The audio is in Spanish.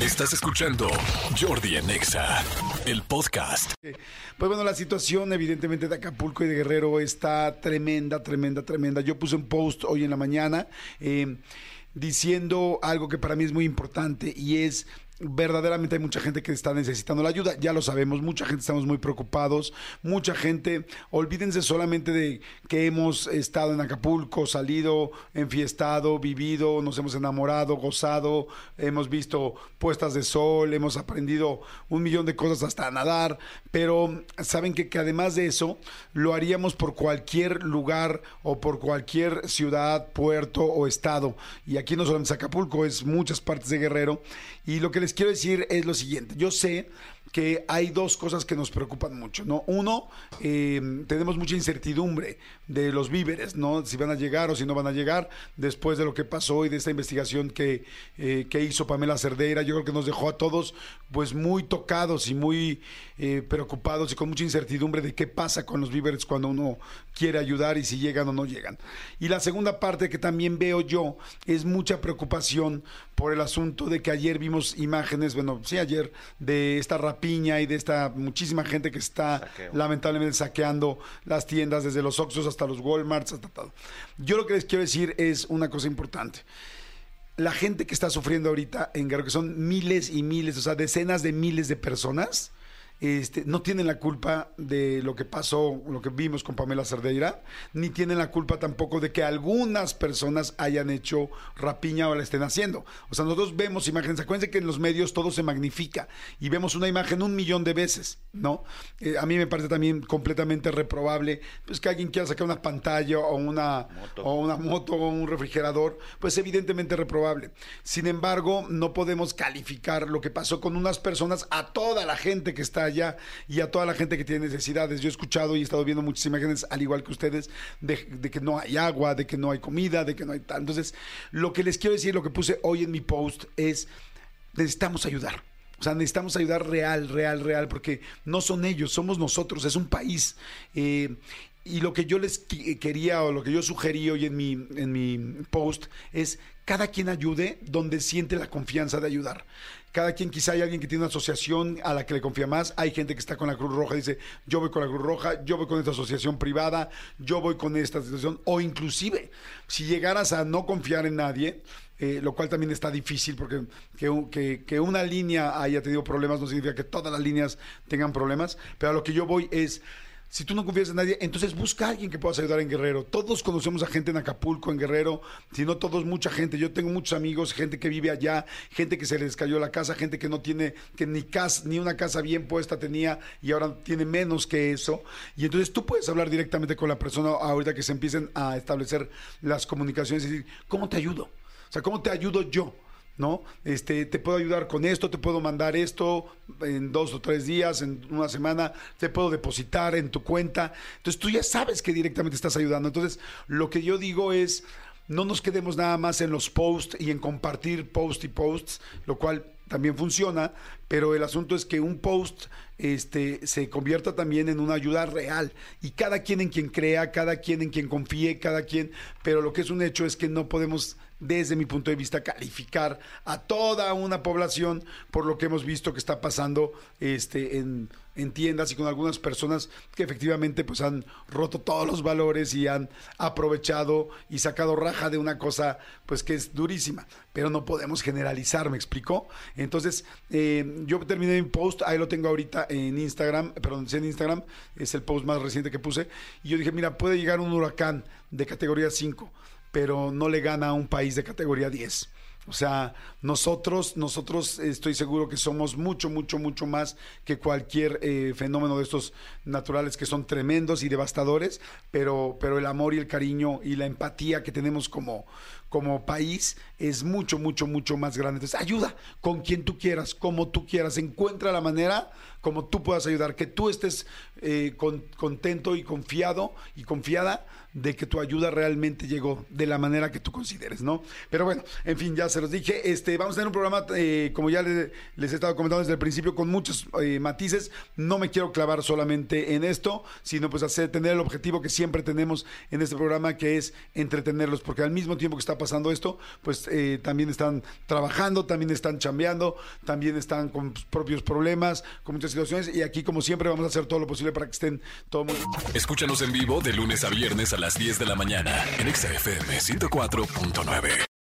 Estás escuchando Jordi Anexa, el podcast. Pues bueno, la situación evidentemente de Acapulco y de Guerrero está tremenda, tremenda, tremenda. Yo puse un post hoy en la mañana eh, diciendo algo que para mí es muy importante y es verdaderamente hay mucha gente que está necesitando la ayuda, ya lo sabemos, mucha gente estamos muy preocupados, mucha gente, olvídense solamente de que hemos estado en Acapulco, salido, enfiestado, vivido, nos hemos enamorado, gozado, hemos visto puestas de sol, hemos aprendido un millón de cosas hasta nadar, pero saben que, que además de eso, lo haríamos por cualquier lugar o por cualquier ciudad, puerto o estado, y aquí no solamente es Acapulco, es muchas partes de Guerrero, y lo que les quiero decir es lo siguiente. Yo sé que hay dos cosas que nos preocupan mucho, ¿no? Uno, eh, tenemos mucha incertidumbre de los víveres, ¿no? Si van a llegar o si no van a llegar, después de lo que pasó y de esta investigación que, eh, que hizo Pamela Cerdeira, yo creo que nos dejó a todos pues muy tocados y muy eh, preocupados y con mucha incertidumbre de qué pasa con los víveres cuando uno quiere ayudar y si llegan o no llegan. Y la segunda parte que también veo yo es mucha preocupación por el asunto de que ayer vimos imágenes, bueno, sí, ayer, de esta rapiña y de esta muchísima gente que está Saqueo. lamentablemente saqueando las tiendas, desde los Oxxos hasta los Walmarts, hasta todo. Yo lo que les quiero decir es una cosa importante. La gente que está sufriendo ahorita en Guerrero, que son miles y miles, o sea, decenas de miles de personas, este, no tienen la culpa de lo que pasó, lo que vimos con Pamela Cerdeira, ni tienen la culpa tampoco de que algunas personas hayan hecho rapiña o la estén haciendo. O sea, nosotros vemos imágenes, acuérdense que en los medios todo se magnifica y vemos una imagen un millón de veces, ¿no? Eh, a mí me parece también completamente reprobable pues, que alguien quiera sacar una pantalla o una Moto. o una moto o un refrigerador, pues evidentemente reprobable. Sin embargo, no podemos calificar lo que pasó con unas personas a toda la gente que está allá y a toda la gente que tiene necesidades. Yo he escuchado y he estado viendo muchas imágenes, al igual que ustedes, de, de que no hay agua, de que no hay comida, de que no hay tal. Entonces, lo que les quiero decir, lo que puse hoy en mi post es, necesitamos ayudar. O sea, necesitamos ayudar real, real, real, porque no son ellos, somos nosotros, es un país. Eh, y lo que yo les quería o lo que yo sugerí hoy en mi, en mi post es cada quien ayude donde siente la confianza de ayudar. Cada quien, quizá hay alguien que tiene una asociación a la que le confía más. Hay gente que está con la Cruz Roja dice, yo voy con la Cruz Roja, yo voy con esta asociación privada, yo voy con esta asociación. O inclusive, si llegaras a no confiar en nadie, eh, lo cual también está difícil porque que- que una línea haya tenido problemas no significa que todas las líneas tengan problemas, pero a lo que yo voy es, si tú no confías en nadie, entonces busca a alguien que puedas ayudar en Guerrero. Todos conocemos a gente en Acapulco, en Guerrero, si no todos, mucha gente. Yo tengo muchos amigos, gente que vive allá, gente que se les cayó la casa, gente que no tiene, que ni casa, ni una casa bien puesta tenía y ahora tiene menos que eso. Y entonces tú puedes hablar directamente con la persona ahorita que se empiecen a establecer las comunicaciones y decir, ¿cómo te ayudo? O sea, ¿cómo te ayudo yo? ¿No? Este, te puedo ayudar con esto, te puedo mandar esto en dos o tres días, en una semana, te puedo depositar en tu cuenta. Entonces tú ya sabes que directamente estás ayudando. Entonces, lo que yo digo es, no nos quedemos nada más en los posts y en compartir post y posts, lo cual también funciona, pero el asunto es que un post este, se convierta también en una ayuda real. Y cada quien en quien crea, cada quien en quien confíe, cada quien, pero lo que es un hecho es que no podemos desde mi punto de vista, calificar a toda una población por lo que hemos visto que está pasando este, en, en tiendas y con algunas personas que efectivamente pues han roto todos los valores y han aprovechado y sacado raja de una cosa pues que es durísima, pero no podemos generalizar, ¿me explicó? Entonces, eh, yo terminé mi post, ahí lo tengo ahorita en Instagram, perdón, en Instagram, es el post más reciente que puse, y yo dije, mira, puede llegar un huracán de categoría 5 pero no le gana a un país de categoría 10. O sea, nosotros, nosotros estoy seguro que somos mucho, mucho, mucho más que cualquier eh, fenómeno de estos naturales que son tremendos y devastadores, pero, pero el amor y el cariño y la empatía que tenemos como, como país es mucho, mucho, mucho más grande. Entonces, ayuda con quien tú quieras, como tú quieras, encuentra la manera como tú puedas ayudar, que tú estés eh, con- contento y confiado y confiada de que tu ayuda realmente llegó de la manera que tú consideres, ¿no? Pero bueno, en fin, ya se los dije. Este, vamos a tener un programa, eh, como ya les, les, he estado comentando desde el principio, con muchos eh, matices. No me quiero clavar solamente en esto, sino pues hacer, tener el objetivo que siempre tenemos en este programa, que es entretenerlos, porque al mismo tiempo que está pasando esto, pues eh, también están trabajando, también están chambeando, también están con propios problemas, con muchas situaciones, y aquí como siempre vamos a hacer todo lo posible para que estén todo muy... Escúchanos en vivo de lunes a viernes a las 10 de la mañana en XFM 104.9.